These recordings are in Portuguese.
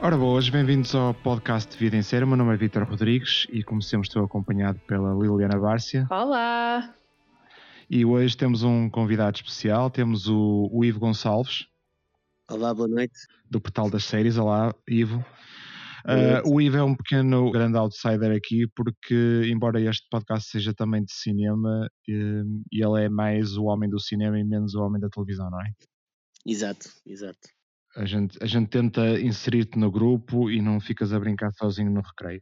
Ora boas, bem-vindos ao podcast de Vida em Série. O meu nome é Vitor Rodrigues e, como sempre, estou acompanhado pela Liliana Bárcia. Olá! E hoje temos um convidado especial, temos o, o Ivo Gonçalves. Olá, boa noite. Do Portal das Séries. Olá, Ivo. Uh, o Ivo é um pequeno grande outsider aqui, porque, embora este podcast seja também de cinema, uh, ele é mais o homem do cinema e menos o homem da televisão, não é? Exato, exato. A gente, a gente tenta inserir-te no grupo e não ficas a brincar sozinho no recreio.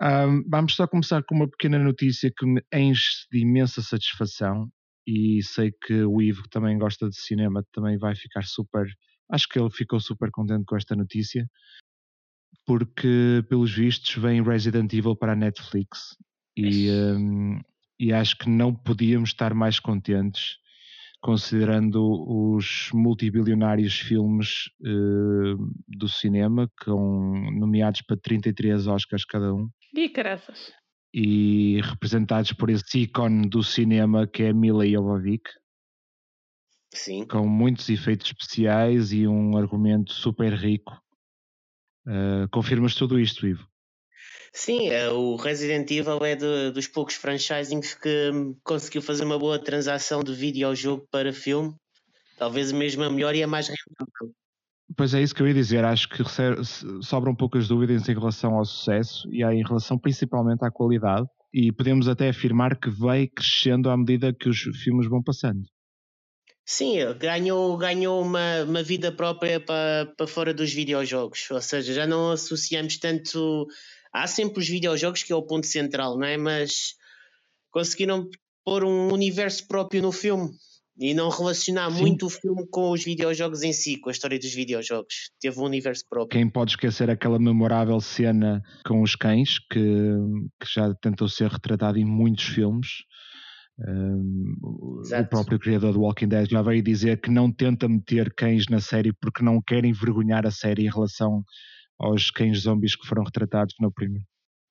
Um, vamos só começar com uma pequena notícia que me enche de imensa satisfação e sei que o Ivo, que também gosta de cinema, também vai ficar super. Acho que ele ficou super contente com esta notícia, porque, pelos vistos, vem Resident Evil para a Netflix e, um, e acho que não podíamos estar mais contentes considerando os multibilionários filmes uh, do cinema, com nomeados para 33 Oscars cada um. E caraças. E representados por esse ícone do cinema que é Mila Jovovich. Sim. Com muitos efeitos especiais e um argumento super rico. Uh, confirmas tudo isto, Ivo? Sim, é, o Resident Evil é de, dos poucos franchisings que conseguiu fazer uma boa transação de videojogo para filme. Talvez mesmo a melhor e a mais rentável. Pois é isso que eu ia dizer. Acho que sobram poucas dúvidas em relação ao sucesso e em relação principalmente à qualidade. E podemos até afirmar que vai crescendo à medida que os filmes vão passando. Sim, ganhou, ganhou uma, uma vida própria para, para fora dos videojogos. Ou seja, já não associamos tanto há sempre os videojogos que é o ponto central, não é? Mas conseguiram pôr um universo próprio no filme e não relacionar Sim. muito o filme com os videojogos em si, com a história dos videojogos. Teve um universo próprio. Quem pode esquecer aquela memorável cena com os cães que, que já tentou ser retratado em muitos filmes. Um, o próprio criador do Walking Dead já veio dizer que não tenta meter cães na série porque não quer envergonhar a série em relação aos cães zombies que foram retratados no primeiro.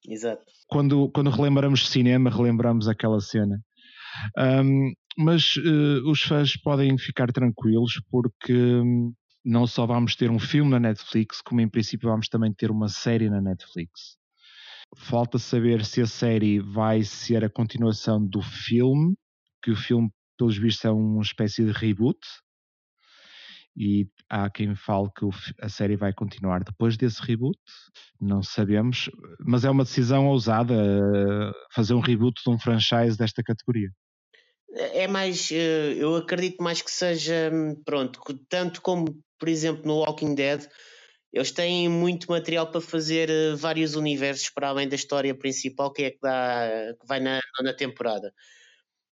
Exato. Quando, quando relembramos cinema, relembramos aquela cena. Um, mas uh, os fãs podem ficar tranquilos porque um, não só vamos ter um filme na Netflix, como em princípio vamos também ter uma série na Netflix. Falta saber se a série vai ser a continuação do filme, que o filme, pelos vistos, é uma espécie de reboot, e há quem fale que a série vai continuar depois desse reboot, não sabemos, mas é uma decisão ousada fazer um reboot de um franchise desta categoria. É mais, eh, eu acredito mais que seja, pronto, tanto como, por exemplo, no Walking Dead, eles têm muito material para fazer eh, vários universos para além da história principal que é que, dá, que vai na temporada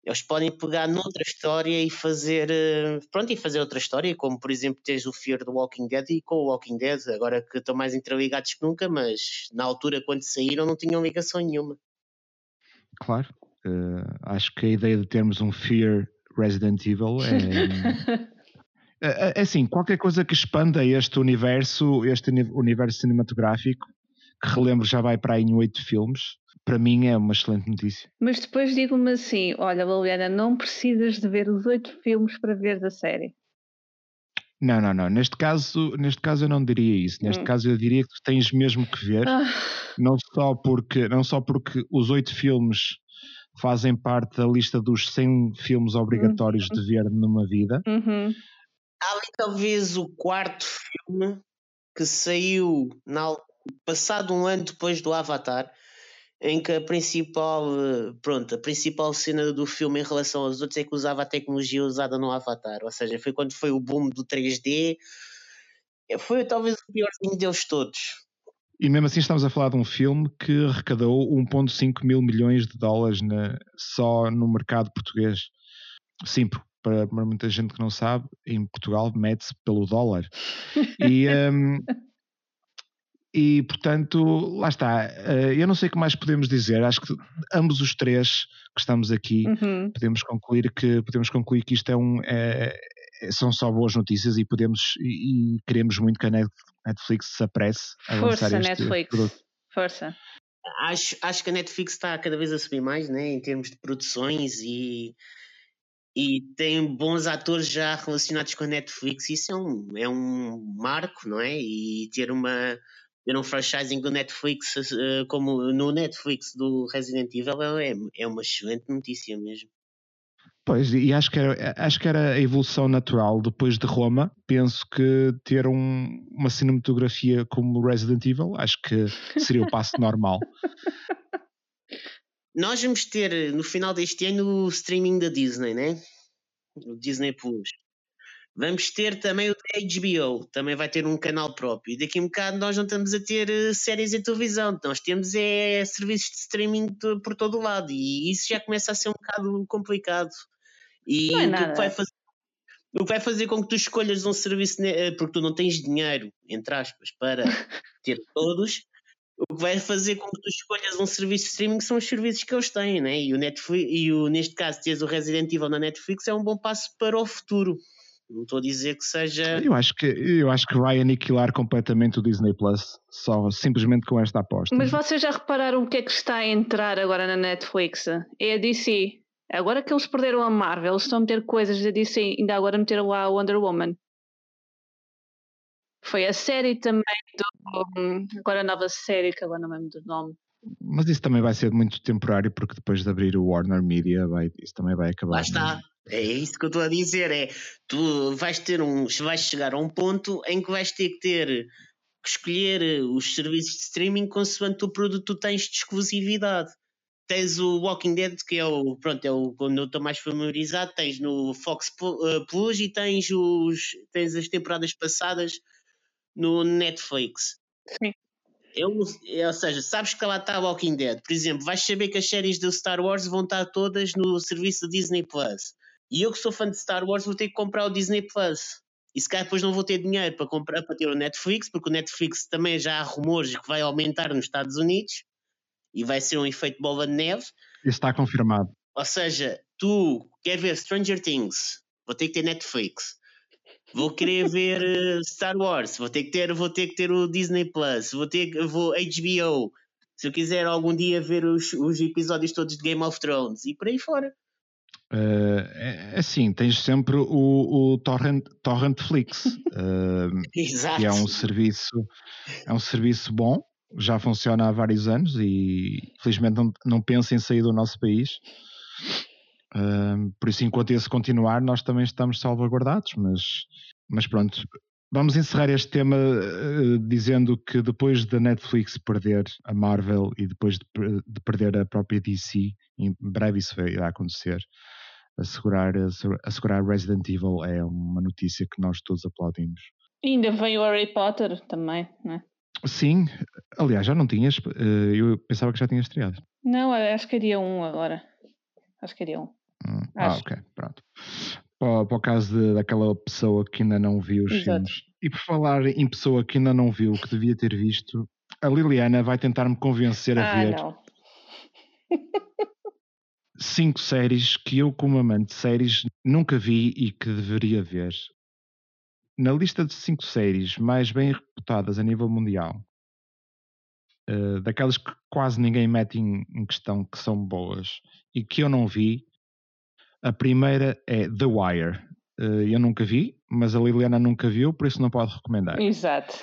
eles podem pegar noutra história e fazer eh, pronto e fazer outra história como por exemplo tens o Fear do Walking Dead e com o Walking Dead agora que estão mais interligados que nunca mas na altura quando saíram não tinham ligação nenhuma. Claro uh, acho que a ideia de termos um Fear Resident Evil é, é, é assim qualquer coisa que expanda este universo este universo cinematográfico que relembro já vai para aí em oito filmes para mim é uma excelente notícia. Mas depois digo-me assim: olha, Liliana, não precisas de ver os oito filmes para ver da série. Não, não, não. Neste caso, neste caso eu não diria isso. Neste hum. caso eu diria que tu tens mesmo que ver, ah. não só porque, não só porque os oito filmes fazem parte da lista dos 100 filmes obrigatórios uhum. de ver numa vida. Uhum. Há talvez o quarto filme que saiu na, passado um ano depois do Avatar em que a principal, pronto, a principal cena do filme em relação aos outros é que usava a tecnologia usada no Avatar, ou seja, foi quando foi o boom do 3D, eh, foi talvez o piorzinho deles todos. E mesmo assim estamos a falar de um filme que arrecadou 1.5 mil milhões de dólares na, só no mercado português. Sim, para, para muita gente que não sabe, em Portugal mede-se pelo dólar. E, um, E, portanto, lá está. Eh, eu não sei o que mais podemos dizer. Acho que ambos os três que estamos aqui uhum. podemos concluir que podemos concluir que isto é um é, são só boas notícias e podemos e, e queremos muito que a Netflix se apresse a Força, lançar este Netflix. produto. Força. Acho, acho que a Netflix está cada vez a subir mais, né, em termos de produções e e tem bons atores já relacionados com a Netflix. Isso é um, é um marco, não é? E ter uma ter um franchising do Netflix uh, como no Netflix do Resident Evil é, é uma excelente notícia mesmo. Pois, e acho que, era, acho que era a evolução natural depois de Roma. Penso que ter um, uma cinematografia como Resident Evil, acho que seria o passo normal. Nós vamos ter no final deste ano o streaming da Disney, né? O Disney Plus. Vamos ter também o da HBO, também vai ter um canal próprio. E daqui a um bocado nós não estamos a ter uh, séries em televisão, nós temos é, serviços de streaming por todo o lado. E isso já começa a ser um bocado complicado. E é o que vai fazer o que vai fazer com que tu escolhas um serviço, eh, porque tu não tens dinheiro, entre aspas, para ter todos, o que vai fazer com que tu escolhas um serviço de streaming são os serviços que eles têm, né? E o Netflix, e o, neste caso, teres o Resident Evil na Netflix é um bom passo para o futuro. Não estou a dizer que seja. Eu acho que, eu acho que vai aniquilar completamente o Disney Plus, só simplesmente com esta aposta. Mas vocês já repararam o que é que está a entrar agora na Netflix? É a DC. Agora que eles perderam a Marvel, eles estão a meter coisas da DC, ainda agora meteram lá a Wonder Woman. Foi a série também do. Agora a nova série, que agora não me lembro do nome. Mas isso também vai ser muito temporário, porque depois de abrir o Warner Media, vai, isso também vai acabar. Lá está. É isso que eu estou a dizer. É tu vais ter um. vais chegar a um ponto em que vais ter que ter que escolher os serviços de streaming consoante o produto que tu tens de exclusividade tens o Walking Dead, que é o, pronto, é o quando eu estou mais familiarizado, tens no Fox eh, Plus e tens, os, tens as temporadas passadas no Netflix. Sim. Eu, ou seja, sabes que lá está Walking Dead. Por exemplo, vais saber que as séries do Star Wars vão estar todas no serviço do Disney Plus. E eu que sou fã de Star Wars vou ter que comprar o Disney Plus. E se calhar depois não vou ter dinheiro para comprar para ter o Netflix, porque o Netflix também já há rumores que vai aumentar nos Estados Unidos e vai ser um efeito bola de neve. Isso está confirmado. Ou seja, tu quer ver Stranger Things, vou ter que ter Netflix. Vou querer ver uh, Star Wars, vou ter que ter, vou ter que ter o Disney Plus, vou ter vou HBO. Se eu quiser algum dia ver os, os episódios todos de Game of Thrones e por aí fora. Uh, é, assim, tens sempre o, o Torrent, Torrentflix, uh, que é um serviço, é um serviço bom, já funciona há vários anos e felizmente não, não pensa em sair do nosso país. Por isso, enquanto esse continuar, nós também estamos salvaguardados, mas, mas pronto. Vamos encerrar este tema uh, dizendo que depois da Netflix perder a Marvel e depois de, de, perder a própria DC, em breve isso irá acontecer, assegurar, assegurar Resident Evil é uma notícia que nós todos aplaudimos. E ainda vem o Harry Potter também, não é? Sim, aliás, já não tinhas, eh, eu pensava que já tinhas estreado. Não, acho que iria um agora. Acho que iria um. Hum, ah, ok, pronto. Para, para o caso de, daquela pessoa que ainda não viu os Exato. filmes. E por falar em pessoa que ainda não viu, que devia ter visto, a Liliana vai tentar me convencer a ah, ver não. cinco séries que eu, como amante de séries, nunca vi e que deveria ver na lista de cinco séries mais bem reputadas a nível mundial, uh, daquelas que quase ninguém mete em, em, questão que são boas e que eu não vi, a primeira é The Wire. Uh, eu nunca vi, mas a Liliana nunca viu, por isso não pode recomendar. Exato.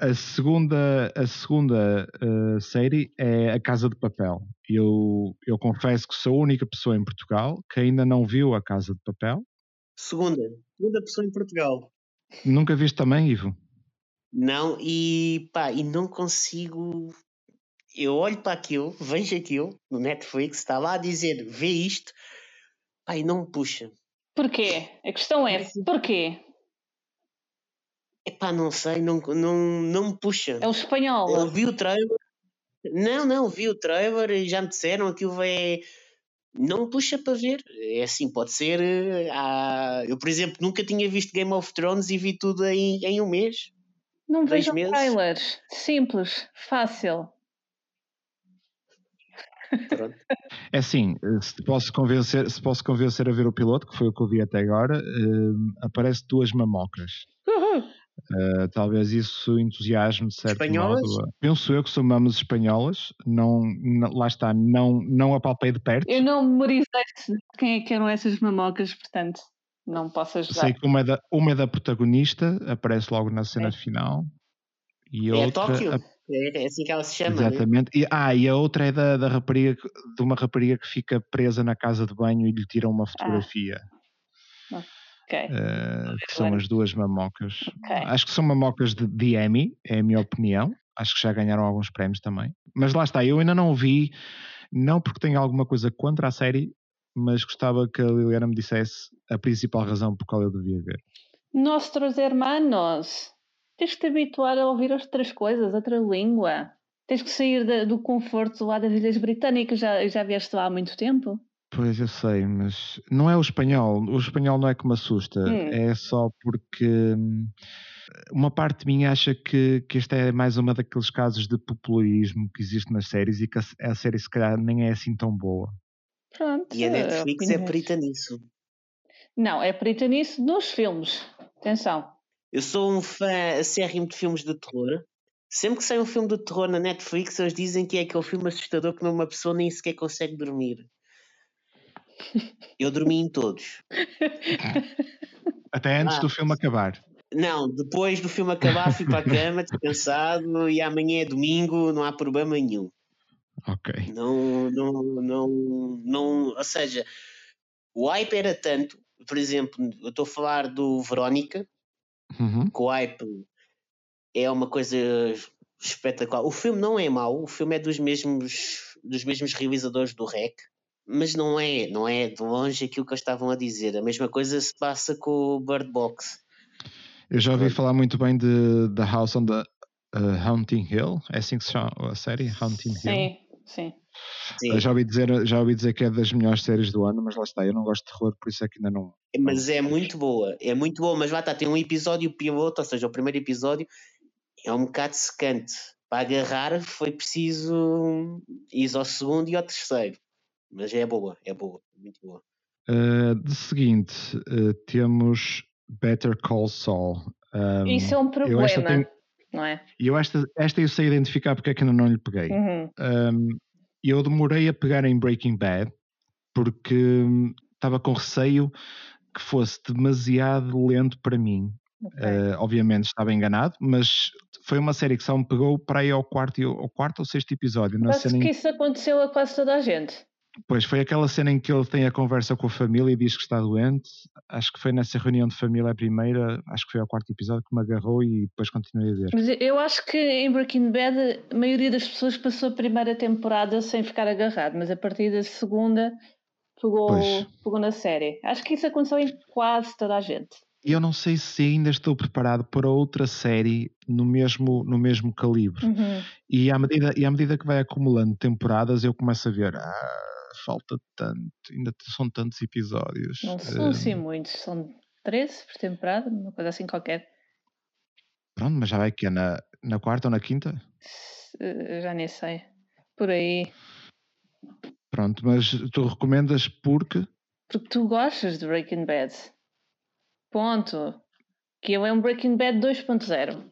A segunda, a segunda uh, série é A Casa de Papel. Eu, eu confesso que sou a única pessoa em Portugal que ainda não viu A Casa de Papel. Segunda, segunda pessoa em Portugal. Nunca viste também, Ivo? Não, e pá, e não consigo. Eu olho para aquilo, vejo aquilo no Netflix, está lá a dizer vê isto, e não me puxa. Porquê? A questão é porquê? Epá, não sei, não, não, não me puxa. É o espanhol. Eu vi o trailer. Não, não, vi o trailer e já me disseram que aquilo é não puxa para ver. É assim, pode ser. Ah, eu, por exemplo, nunca tinha visto Game of Thrones e vi tudo em, em um mês. Não vejam trailers. Simples, fácil. Pronto. É assim, se posso, convencer, se posso convencer a ver o piloto, que foi o que eu vi até agora, uh, aparece duas mamocas. Uhum. Uh, talvez isso entusiasme de certo espanholas? modo. Penso eu que são mamas espanholas, não, não, lá está, não, não apalpei de perto. Eu não memorizei quem é que eram essas mamocas, portanto não posso ajudar. Sei que uma é da, uma é da protagonista, aparece logo na cena é. final, E É outra, Tóquio? a- É, é assim que ela se chama, né? exatamente. E, ah, e a outra é da, da rapariga, de uma rapariga que fica presa na casa de banho e lhe tiram uma fotografia. Ok. eh, que são as duas mamocas. Ok. Acho que são mamocas de, de Emmy, é a minha opinião. Acho que já ganharam alguns prémios também. Mas lá está, eu ainda não vi, não porque tenho alguma coisa contra a série, mas gostava que a Liliana me dissesse a principal razão por qual eu devia ver. Nossos hermanos. Tens que te habituar a ouvir outras coisas, outra língua. Tens que sair da- do conforto lá das Ilhas Britânicas. Já, já vieste lá há muito tempo? Pois eu sei, mas não é o espanhol. O espanhol não é que me assusta. Hum. É só porque hum, uma parte de mim acha que, que este é mais uma daqueles casos de populismo que existe nas séries e que a, a série se calhar nem é assim tão boa. Pronto. E a Netflix é perita nisso. Não, é perita nisso nos filmes. Atenção. Eu sou um fã acérrimo de filmes de terror. Sempre que sai um filme de terror na Netflix, eles dizem que é aquele filme assustador que uma pessoa nem sequer consegue dormir. Eu dormi em todos. Até antes Ah. do filme acabar. Não, depois do filme acabar, fui para a cama, descansado, e amanhã é domingo, não há problema nenhum. Ok. Não, não, não, não. Ou seja, o hype era tanto. Por exemplo, eu estou a falar do Verónica, Uhum. que o hype é uma coisa espetacular. O filme não é mau, o filme é dos mesmos, dos mesmos realizadores do REC, mas não é, não é de longe aquilo que eles estavam a dizer. A mesma coisa se passa com o Bird Box. Eu já ouvi falar muito bem de The House on the uh, Haunting Hill. É assim que se chama a série? Haunting Hill. Sim, sim. Sim, já ouvi, dizer, já ouvi dizer que é das melhores séries do ano, mas lá está, eu não gosto de terror, por isso é que ainda não. mas é muito boa, é muito boa, mas lá está, tem um episódio piloto, ou seja, o primeiro episódio é um bocado secante. Para agarrar foi preciso ir ao segundo e ao terceiro. Mas é boa, é boa, muito boa. Uh, de seguinte, uh, temos Better Call Saul. Um, Isso é um problema. tenho- Não é? E eu esta, esta eu sei identificar porque é que ainda não lhe peguei. Uhum. Um, eu demorei a pegar em Breaking Bad porque hum, estava com receio que fosse demasiado lento para mim. Ok. Uh, obviamente estava enganado, mas foi uma série que só me pegou para aí ao quarto, e- ao quarto ou sexto episódio. Acho que isso aconteceu a quase toda a gente. Pois foi aquela cena em que ele tem a conversa com a família e diz que está doente. Acho que foi nessa reunião de família a primeira, acho que foi ao quarto episódio que me agarrou e depois continuei a ver. Mas eu acho que em Breaking Bad a maioria das pessoas passou a primeira temporada sem ficar agarrado, mas a partir da segunda pegou, Pois. pegou na série. Acho que isso aconteceu em quase toda a gente. E eu não sei se ainda estou preparado para outra série no mesmo, no mesmo calibre. Uhum. E, à medida, e à medida que vai acumulando temporadas, eu começo a ver, ah, falta tanto, ainda são tantos episódios. Não são Eh, assim muitos, são 13 por temporada, uma coisa assim qualquer. pronto, mas já vai que é na, na quarta ou na quinta? Se- Já nem sei. Por aí. Pronto, mas tu recomendas porque Porque tu gostas de Breaking Bad. Ponto. Que ele é um Breaking Bad 2.0.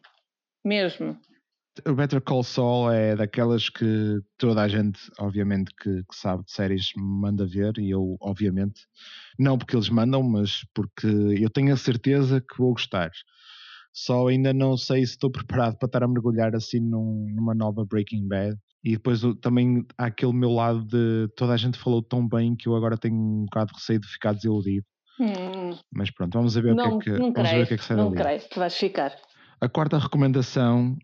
Mesmo. O Better Call Saul é daquelas que toda a gente, obviamente, que, que sabe de séries manda ver, e eu, obviamente, não porque eles mandam, mas porque eu tenho a certeza que vou gostar. Só ainda não sei se estou preparado para estar a mergulhar assim num- numa nova Breaking Bad. E depois também há aquele meu lado de toda a gente falou tão bem que eu agora tenho um bocado de receio de ficar desiludido. Hum, Mas pronto, vamos ver, não, o, que é que, não vamos ver o que é que sai não dali. creio que vais ficar. A quarta recomendação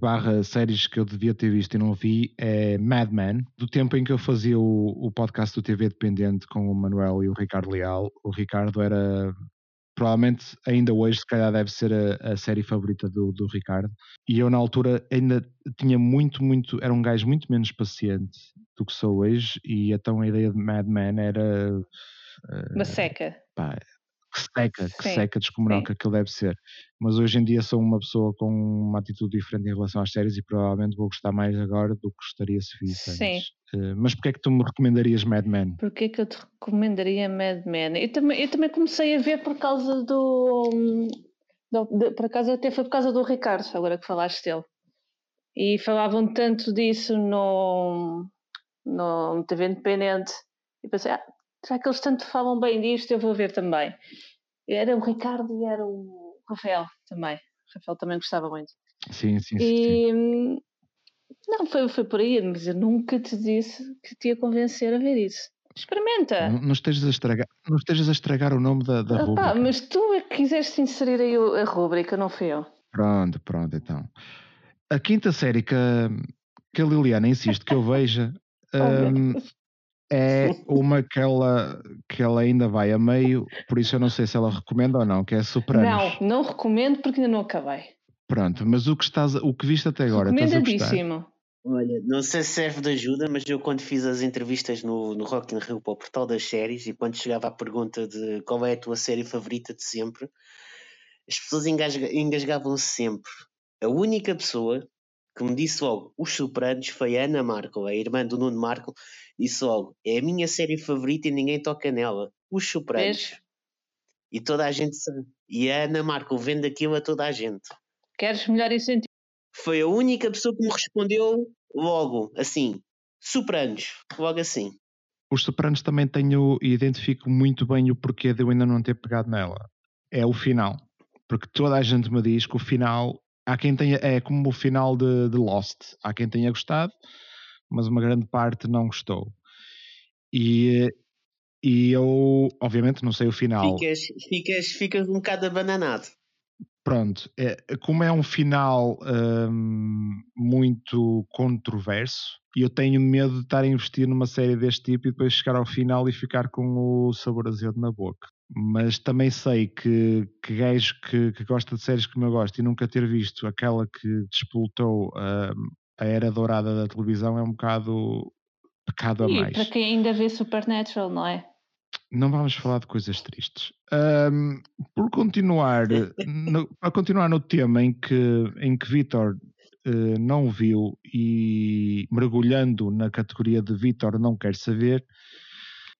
barra séries que eu devia ter visto e não vi é Mad Men. Do tempo em que eu fazia o, o podcast do TV Dependente com o Manuel e o Ricardo Leal, o Ricardo era provavelmente ainda hoje se calhar deve ser a, a série favorita do, do Ricardo e eu na altura ainda tinha muito, muito era um gajo muito menos paciente do que sou hoje e então a ideia de Mad Men era Uma seca. pá, seca, que Sim, seca descomunal que aquilo deve ser. Mas hoje em dia sou uma pessoa com uma atitude diferente em relação às séries e provavelmente vou gostar mais agora do que gostaria se visse Sim. antes. Eh, mas porquê é que tu me recomendarias Mad Men? Porquê que eu te recomendaria Mad Men? Eu também, eu também comecei a ver por causa do. do- de- por acaso até foi por causa do Ricardo, agora que falaste dele. E falavam tanto disso no, no TV Independente. E pensei, ah, já que eles tanto falam bem disto, eu vou ver também. Era o Ricardo e era o Rafael também. O Rafael também gostava muito. Sim, sim, sim. E hum, não, foi, foi por aí, mas eu nunca te disse que te ia convencer a ver isso. Experimenta. Não, não estejas a estragar, não estejas a estragar o nome da, da Ah, pá, rubrica. mas tu é que quiseste inserir aí a rúbrica, não fui eu. Pronto, pronto, então. A quinta série que, a- que a Liliana insiste que eu veja Oh, Deus. É uma que ela, que ela ainda vai a meio, por isso eu não sei se ela recomenda ou não, que é Sopranos. Não, não recomendo porque ainda não acabei. Pronto, mas o que, estás, o que viste até agora? Recomendadíssimo. Olha, não sei se serve de ajuda, mas eu quando fiz as entrevistas no, no Rock in Rio para o portal das séries e quando chegava à pergunta de qual é a tua série favorita de sempre, as pessoas engasga- engasgavam-se sempre. A única pessoa que me disse logo Os Sopranos foi a Ana Marco, a irmã do Nuno Marco, disse logo, é a minha série favorita e ninguém toca nela. Os Sopranos. Vês? E toda a gente sabe. E a Ana Marco vende aquilo a toda a gente. Queres melhor incentivo? Foi a única pessoa que me respondeu logo, assim, Sopranos, logo assim. Os Sopranos também tenho e identifico muito bem o porquê de eu ainda não ter pegado nela. É o final. Porque toda a gente me diz que o final. Há quem tenha. É como o final de, de Lost. Há quem tenha gostado, mas uma grande parte não gostou. E, e eu, obviamente, não sei o final. Ficas, ficas, ficas um bocado abananado. Pronto, é, como é um final hum, muito controverso, e eu tenho medo de estar a investir numa série deste tipo e depois chegar ao final e ficar com o sabor azedo na boca. Mas também sei que, que gajo que, que gosta de séries como eu gosto e nunca ter visto aquela que despoltou hum, a era dourada da televisão é um bocado pecado a E mais. para quem ainda vê Supernatural, não é? Não vamos falar de coisas tristes. Ahm, por continuar, no, para continuar no tema em que, em que Vitor eh, não viu e mergulhando na categoria de Vitor não quer saber,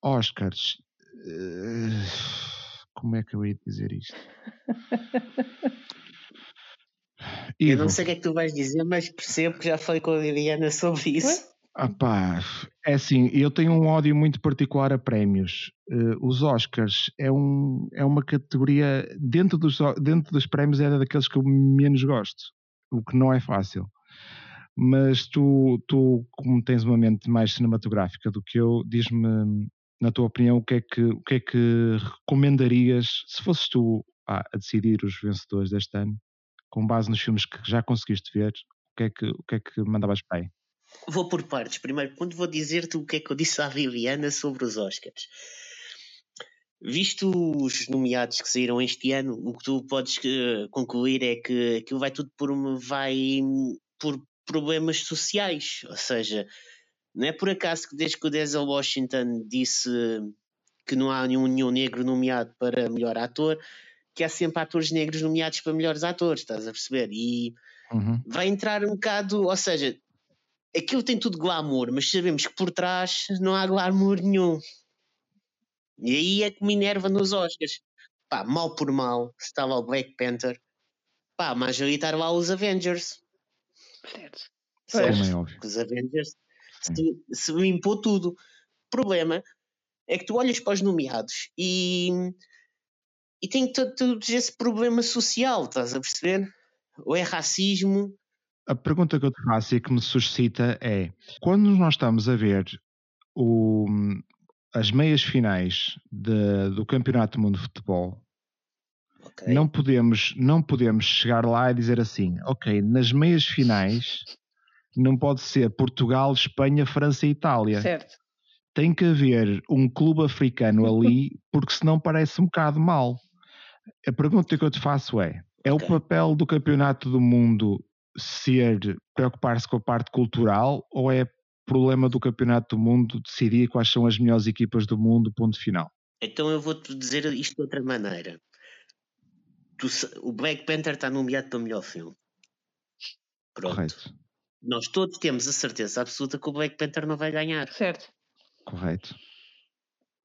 Oscars. Eh, como é que eu ia dizer isto? Eu não sei o que é que tu vais dizer, mas percebo que já falei com a Liliana sobre isso. ah pá, é assim, eu tenho um ódio muito particular a prémios. Eh, os Oscars é, um, é uma categoria, dentro dos, dentro dos prémios, é daqueles que eu menos gosto, o que não é fácil. Mas tu, tu, como tens uma mente mais cinematográfica do que eu, diz-me, na tua opinião, o que é que, o que, é que recomendarias, se fosses tu ah, a decidir os vencedores deste ano, com base nos filmes que já conseguiste ver, o que é que, o que, é que mandavas para aí? Vou por partes. Primeiro ponto, vou dizer-te o que é que eu disse à Liliana sobre os Oscars. Visto os nomeados que saíram este ano, o que tu podes eh, concluir é que aquilo vai tudo por, uma, vai, por problemas sociais. Ou seja, não é por acaso que desde que o Denzel Washington disse que não há nenhum, nenhum negro nomeado para melhor ator, que há sempre atores negros nomeados para melhores atores, estás a perceber? E Uhum. vai entrar um bocado, ou seja, aquilo tem tudo glamour, mas sabemos que por trás não há glamour nenhum. E aí é que me enerva nos Oscars. Pá, mal por mal, se estava o Black Panther, pá, mas ali estar lá os Avengers. Certo. Certo? É os Avengers se, se limpou tudo. O problema é que tu olhas para os nomeados e, e tem todo, esse problema social, estás a perceber? Ou é racismo, A pergunta que eu te faço e que me suscita é: quando nós estamos a ver o- as meias finais de- do Campeonato do Mundo de Futebol, ok? não, podemos, não podemos chegar lá e dizer assim: ok, nas meias finais não pode ser Portugal, Espanha, França e Itália. Certo. Tem que haver um clube africano ali, porque senão parece um bocado mal. A pergunta que eu te faço é: é Ok. o papel do Campeonato do Mundo ser preocupar-se com a parte cultural ou é problema do Campeonato do Mundo decidir quais são as melhores equipas do mundo, ponto final? Então eu vou-te dizer isto de outra maneira. Tu o Black Panther está nomeado para melhor filme. Pronto. Correto, Nós todos temos a certeza absoluta que o Black Panther não vai ganhar. Certo. correto.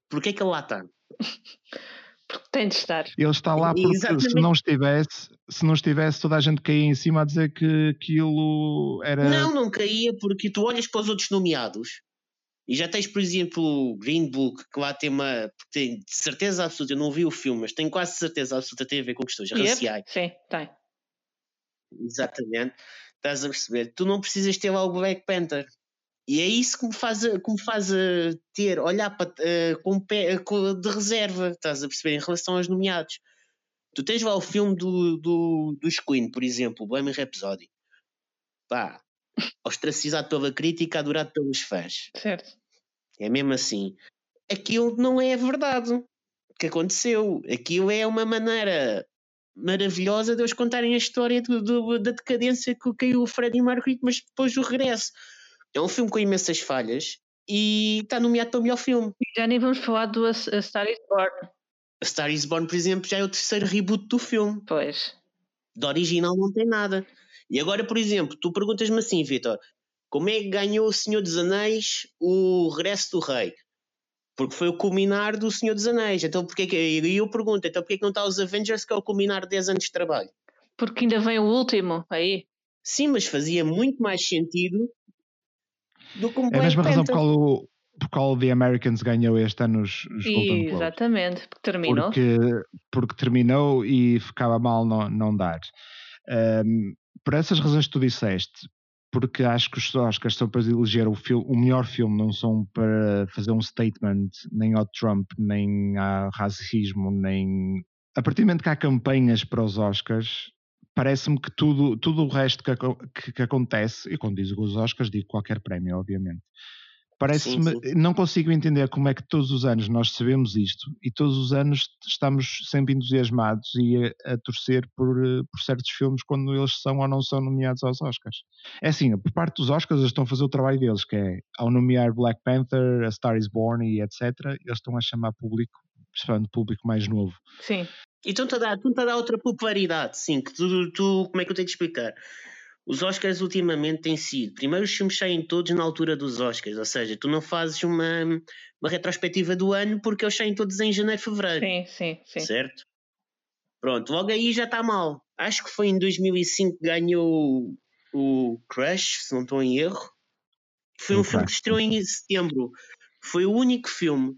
Porquê que ele lá está? Porque tem de estar. Ele está lá porque se Exatamente. não estivesse, se não estivesse, toda a gente caía em cima a dizer que aquilo era. Não, não caía porque tu olhas para os outros nomeados e já tens, por exemplo, o Green Book, que lá tem uma. Tem de certeza absoluta, eu não vi o filme, mas tenho quase certeza absoluta que tem a ver com questões Yep. raciais. Sim, tem. Exatamente. Estás a perceber? Tu não precisas ter lá o Black Panther. E é isso que me faz, que me faz ter, olhar para, uh, com pé, uh, de reserva, estás a perceber, em relação aos nomeados. Tu tens lá o filme do, do, dos Queen, por exemplo, o Bohemian Rhapsody. Pá, ostracizado pela crítica, adorado pelos fãs. Certo. É mesmo assim. Aquilo não é verdade que aconteceu. Aquilo é uma maneira maravilhosa de eles contarem a história do, do, da decadência que caiu o Freddie Mercury, mas depois do regresso. É um filme com imensas falhas e está nomeado para o melhor filme. Já nem vamos falar do A Star is Born. A Star is Born, por exemplo, já é o terceiro reboot do filme. Pois. Do original não tem nada. E agora, por exemplo, tu perguntas-me assim, Vitor, como é que ganhou o Senhor dos Anéis o Regresso do Rei? Porque foi o culminar do Senhor dos Anéis. Então, porque que, e eu pergunto, então porquê que não está os Avengers que é o culminar de 10 anos de trabalho? Porque ainda vem o último aí. Sim, mas fazia muito mais sentido do que um É a mesma razão por qual, por qual The Americans ganhou este ano os, os Golden Globes. Exatamente, porque terminou. Porque, porque terminou e ficava mal não, não dar. Um, por essas razões que tu disseste, porque acho que os Oscars são para eleger o, filme, o melhor filme, não são para fazer um statement nem ao Trump, nem ao racismo, nem. A partir do momento que há campanhas para os Oscars, parece-me que tudo, tudo o resto que, que, que, acontece, e quando digo os Oscars, digo qualquer prémio, obviamente, Parece-me, não consigo entender como é que todos os anos nós sabemos isto e todos os anos estamos sempre entusiasmados e a, a torcer por, eh, por, certos filmes quando eles são ou não são nomeados aos Oscars. É assim, por parte dos Oscars eles estão a fazer o trabalho deles, que é ao nomear Black Panther, A Star is Born e etc., eles estão a chamar público, principalmente público mais novo. Sim. Então estão a dar, a dar outra popularidade, sim, que tu, tu, como é que eu tenho de explicar? Os Oscars ultimamente têm sido. Primeiro, os filmes saem todos na altura dos Oscars, ou seja, tu não fazes uma, uma retrospectiva do ano porque eles saem todos em janeiro, fevereiro. Sim, sim, sim. Certo? Pronto, logo aí já está mal. Acho que foi em 2005 que ganhou o Crush, se não estou em erro. Foi um okay. filme que estreou em setembro. Foi o único filme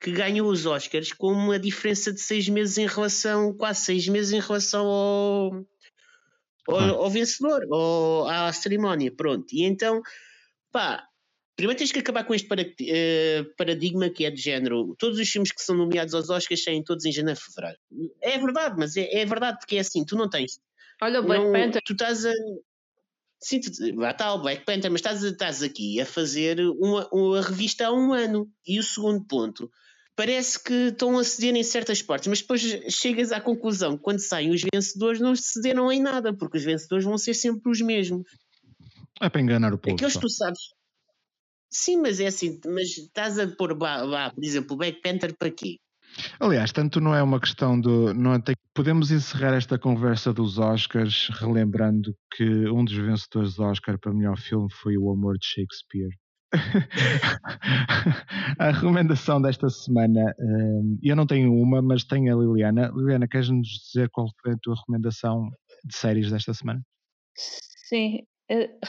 que ganhou os Oscars com uma diferença de seis meses em relação, quase seis meses em relação ao, ao, ao vencedor, ou à cerimónia, pronto. E então, pá, primeiro tens que acabar com este eh, paradigma que é de género. Todos os filmes que são nomeados aos Oscars saem todos em janeiro e fevereiro. É verdade, mas é, é, verdade porque é assim, tu não tens. Olha o Black não, Panther. Tu estás a. Sim, tu, lá está o Black Panther, mas estás, estás aqui a fazer uma, uma revista há um ano. E o segundo ponto, parece que estão a ceder em certas partes, mas depois chegas à conclusão que quando saem os vencedores não cederam em nada, porque os vencedores vão ser sempre os mesmos. É para enganar o povo. Aqueles que tu sabes. Sim, mas é assim, mas estás a pôr, lá, por exemplo, o Black Panther para quê? Aliás, tanto não é uma questão do. Não é, podemos encerrar esta conversa dos Oscars relembrando que um dos vencedores do Oscar para melhor filme foi O Amor de Shakespeare. a recomendação desta semana, hum, eu não tenho uma, mas tenho a Liliana. Liliana, queres-nos dizer qual foi a tua recomendação de séries desta semana? Sim,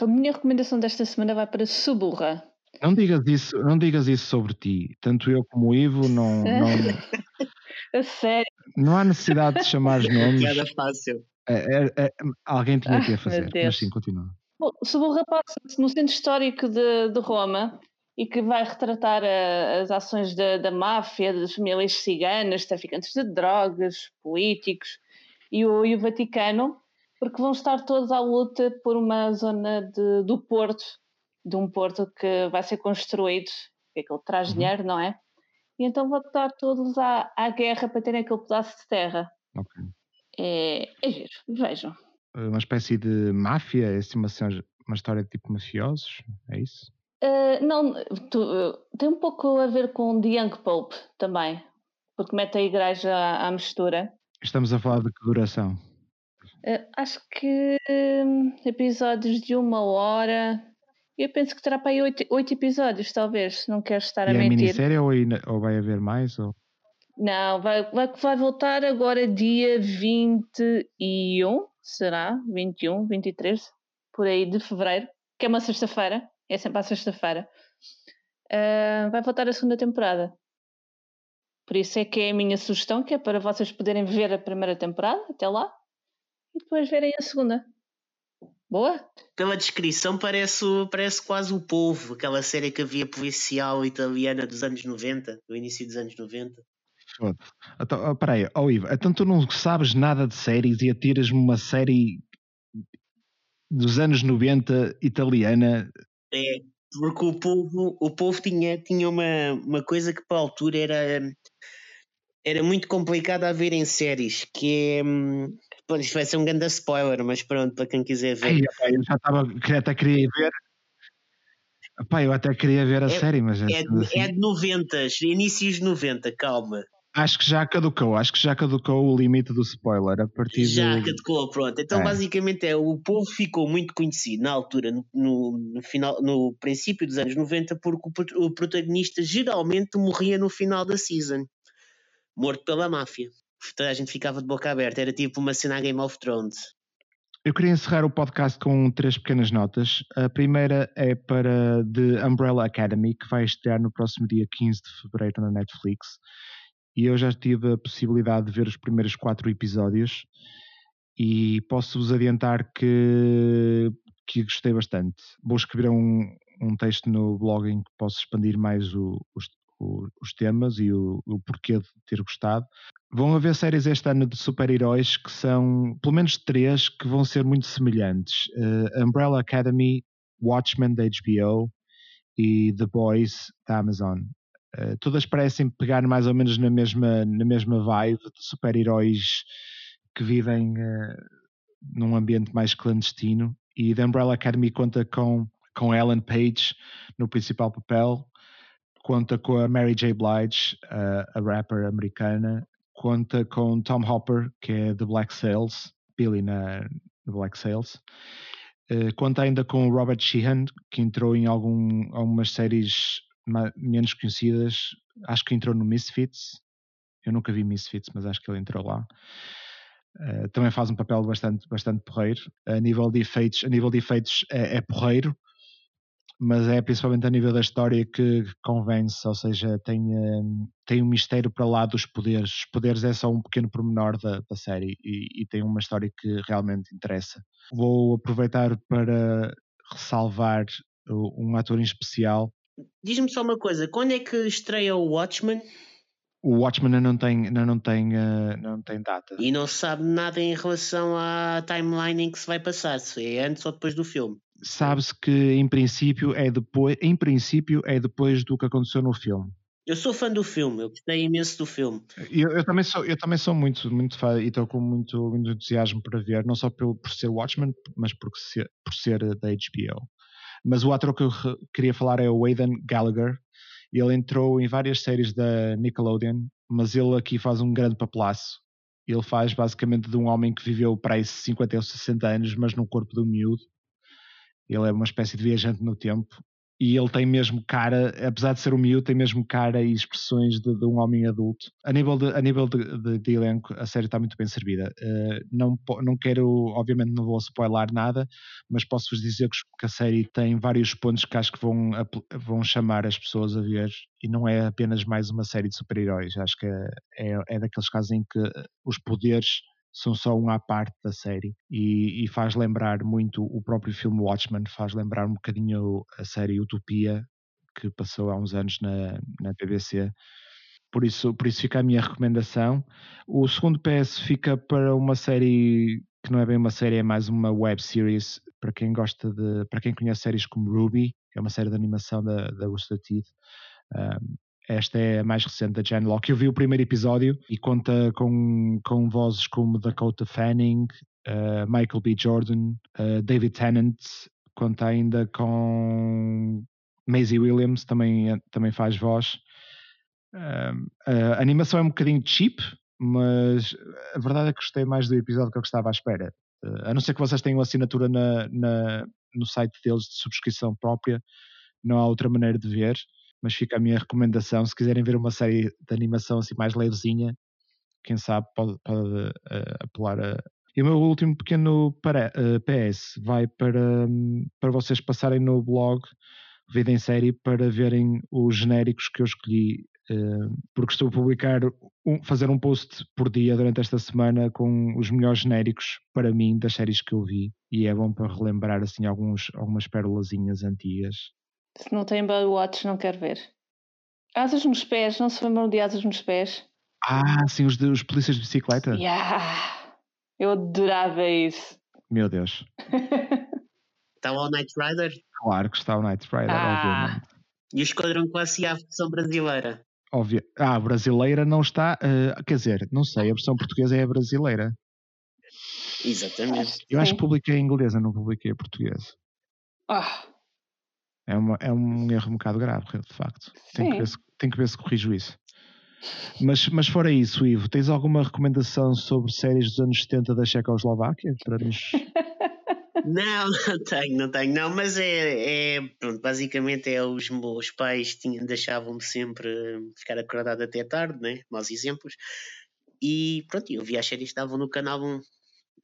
a minha recomendação desta semana vai para Suburra. Não digas isso, não digas isso sobre ti. Tanto eu como o Ivo não. não a sério. Não há necessidade de chamar os nomes. Nada fácil. É, é, é, alguém tinha que a fazer, mas sim, continua. Bom, Suburra passa-se no centro histórico de, de, Roma e que vai retratar a, as ações da, da máfia, das famílias ciganas, traficantes de drogas, políticos e o, e o, Vaticano, porque vão estar todos à luta por uma zona de, do porto, de um porto que vai ser construído, que é que ele traz uhum. dinheiro, não é? E então vão estar todos à, à guerra para terem aquele pedaço de terra. Okay. É, é giro, vejam uma espécie de máfia? É assim uma, uma história de tipo mafiosos? É isso? Uh, não, tu, uh, tem um pouco a ver com The Young Pope também, porque mete a igreja à, à mistura. Estamos a falar de que duração? Uh, acho que hum, episódios de uma hora. Eu penso que terá para aí oito, oito episódios, talvez. Não quero estar e a é mentir. minissérie ou, ou vai haver mais? Ou... Não, vai, vai, vai voltar agora dia 21 será 21, 23, por aí de fevereiro, que é uma sexta-feira, é sempre à sexta-feira. Uh, vai voltar a segunda temporada. Por isso é que é a minha sugestão, que é para vocês poderem ver a primeira temporada até lá e depois verem a segunda. Boa? Pela descrição parece, parece quase o Povo, aquela série que havia policial italiana dos anos 90, do início dos anos 90. Então, oh, peraí, oh Ivo, então tu não sabes nada de séries e atiras-me uma série dos anos 90 italiana. É, porque o povo, o povo tinha, tinha uma, uma coisa que para a altura era, era muito complicado a ver em séries, que é. Bom, hum, isto vai ser um grande spoiler, mas pronto, para quem quiser ver. Ai, opa, eu já estava, até queria ver. Eu até queria ver a é, série, mas é, é, assim. é de 90, inícios de 90, calma. Acho que já caducou, acho que já caducou o limite do spoiler a partir Já de... caducou, pronto. Então é. basicamente é, o povo ficou muito conhecido na altura, no, no, final, no princípio dos anos 90, porque o, o protagonista geralmente morria no final da season, morto pela máfia. Toda a gente ficava de boca aberta, era tipo uma cena Game of Thrones. Eu queria encerrar o podcast com três pequenas notas. A primeira é para The Umbrella Academy, que vai estrear no próximo dia 15 de fevereiro na Netflix e eu já tive a possibilidade de ver os primeiros quatro episódios e posso-vos adiantar que, que gostei bastante. Vou escrever um, um texto no blog em que posso expandir mais o, os, o, os, temas e o, o, porquê de ter gostado. Vão haver séries este ano de super-heróis que são, pelo menos três, que vão ser muito semelhantes. Uh, Umbrella Academy, Watchmen da HBO e The Boys da Amazon. Uh, todas parecem pegar mais ou menos na mesma, na mesma vibe de super-heróis que vivem uh, num ambiente mais clandestino. E The Umbrella Academy conta com, com Ellen Page no principal papel, conta com a Mary J. Blige, uh, a rapper americana, conta com Tom Hopper, que é de Black Sails, Billy na, na Black Sails. Uh, conta ainda com Robert Sheehan, que entrou em algum, algumas séries menos conhecidas, acho que entrou no Misfits. Eu nunca vi Misfits, mas acho que ele entrou lá. Uh, também faz um papel bastante, bastante porreiro. A nível de efeitos, a nível de efeitos é, é porreiro, mas é principalmente a nível da história que convence, ou seja, tem, um, tem um mistério para lá dos poderes. Os poderes é só um pequeno pormenor da, da série e, e tem uma história que realmente interessa. Vou aproveitar para ressalvar um ator em especial Diz-me só uma coisa, quando é que estreia o Watchmen? O Watchmen ainda não tem, não tem, uh, não tem data. E não sabe nada em relação à timeline em que se vai passar, se é antes ou depois do filme. Sabe-se que em princípio é depois, em princípio é depois do que aconteceu no filme. Eu sou fã do filme, eu gostei imenso do filme. Eu, eu também sou, eu também sou muito, muito fã e estou com muito, muito entusiasmo para ver, não só por, por ser Watchmen, mas por ser, por ser da HBO. Mas o ator que eu queria falar é o Aidan Gallagher. Ele entrou em várias séries da Nickelodeon, mas ele aqui faz um grande papelaço. Ele faz basicamente de um homem que viveu para aí 50 ou 60 anos, mas no corpo de um miúdo. Ele é uma espécie de viajante no tempo e ele tem mesmo cara, apesar de ser um miúdo, tem mesmo cara e expressões de, de um homem adulto. A nível de, a nível de, de, de elenco, a série está muito bem servida. Uh, não, não quero, obviamente não vou spoiler nada, mas posso-vos dizer que, a série tem vários pontos que acho que vão, vão chamar as pessoas a ver e não é apenas mais uma série de super-heróis. Acho que é, é daqueles casos em que os poderes são só um à parte da série e, e, faz lembrar muito o próprio filme Watchmen, faz lembrar um bocadinho a série Utopia que passou há uns anos na, na BBC. Por isso, por isso fica a minha recomendação. O segundo PS fica para uma série que não é bem uma série, é mais uma web series para quem gosta de, para quem conhece séries como Ruby, que é uma série de animação da, da Rooster Teeth. Um, esta é a mais recente da Jen Locke. Eu vi o primeiro episódio e conta com, com vozes como Dakota Fanning, uh, Michael B. Jordan, uh, David Tennant, conta ainda com Maisie Williams, também, também faz voz. Uh, a animação é um bocadinho cheap, mas a verdade é que gostei mais do episódio que eu estava à espera. a não ser que vocês tenham assinatura na, na, no site deles de subscrição própria, não há outra maneira de ver mas fica a minha recomendação. Se quiserem ver uma série de animação assim mais levezinha, quem sabe pode, pode uh, apelar a. E o meu último pequeno para, uh, eh, PS vai para, um, para vocês passarem no blog Vida em Série para verem os genéricos que eu escolhi, uh, porque estou a publicar um, fazer um post por dia durante esta semana com os melhores genéricos para mim das séries que eu vi e é bom para relembrar assim alguns, algumas pérolazinhas antigas. Se não tem Watch, não quero ver. Asas nos pés, não se lembram de asas nos pés? Ah, sim, os, de, os polícias de bicicleta. Yeah. Eu adorava isso. Meu Deus. Está o Night Rider? Claro que está o Night Rider, ah. obviamente. E o Esquadrão Classe A, a versão brasileira? Óbvio. Ah, a brasileira não está. Uh, quer dizer, não sei, a versão portuguesa é a brasileira. Exatamente. Eu acho que publiquei em inglesa, não publiquei em português. Ah. É, uma, é um erro um bocado grave, de facto. Tenho que, ver se, tenho que ver se corrijo isso. Mas, mas fora isso, Ivo, tens alguma recomendação sobre séries dos anos 70 da Checoslováquia para nos Não, não tenho, não tenho, não, mas é, é pronto, basicamente é os meus pais tinham, deixavam-me sempre ficar acordado até tarde, né? Maus exemplos. E pronto, eu vi as séries que estavam no canal 1.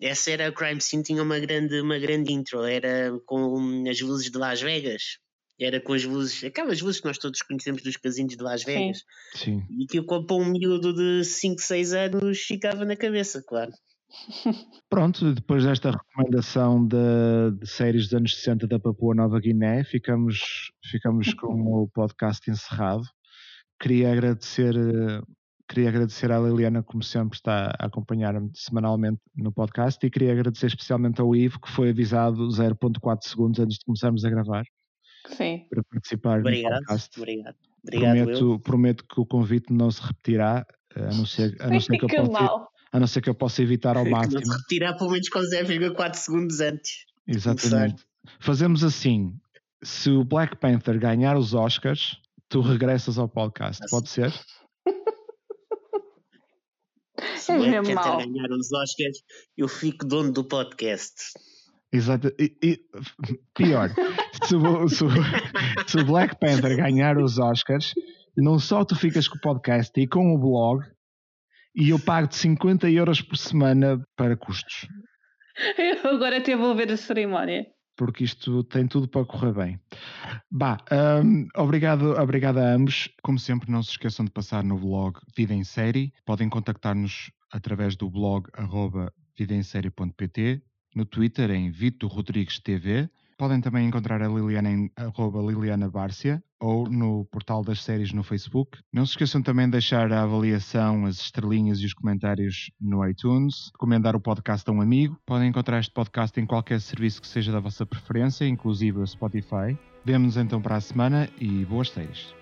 Essa era a Crime Scene, tinha uma grande, uma grande intro, era com as luzes de Las Vegas. Era com as luzes, aquelas luzes que nós todos conhecemos dos casinos de Las Vegas. Sim. Sim. E que para um miúdo de 5, 6 anos ficava na cabeça, claro. Pronto, depois desta recomendação de, de, séries dos anos 60 da Papua Nova Guiné, ficamos, ficamos com o podcast encerrado. Queria agradecer, queria agradecer à Liliana, como sempre, está a acompanhar-me semanalmente no podcast, e queria agradecer especialmente ao Ivo, que foi avisado 0.4 segundos antes de começarmos a gravar. Sim. Para participar obrigado, no podcast. Obrigado. Obrigado prometo, prometo que o convite não se repetirá, a não ser, a não ser que eu possa a não ser que eu possa evitar ao máximo. Não se retirar pelo menos com 0,4 segundos antes. Exatamente. Fazemos assim: se o Black Panther ganhar os Oscars, tu regressas ao podcast, Nossa. pode ser? Se o Black Panther ganhar os Oscars, eu fico dono do podcast. Exato. E, e, pior, se, o, se, se, o Black Panther ganhar os Oscars, não só tu ficas com o podcast e com o blog, e eu pago-te 50 euros por semana para custos. Eu agora até vou ver a cerimónia. Porque isto tem tudo para correr bem. Bah, um, obrigado, obrigado a ambos. Como sempre, não se esqueçam de passar no blog Vida em Série. Podem contactar-nos através do blog arroba vidaemsérie.pt, no Twitter em Vito Rodrigues TV Podem também encontrar a Liliana em arroba Liliana Bárcia ou no portal das séries no Facebook. Não se esqueçam também de deixar a avaliação, as estrelinhas e os comentários no iTunes, recomendar o podcast a um amigo. Podem encontrar este podcast em qualquer serviço que seja da vossa preferência, inclusive o Spotify. Vemo-nos então para a semana e boas séries.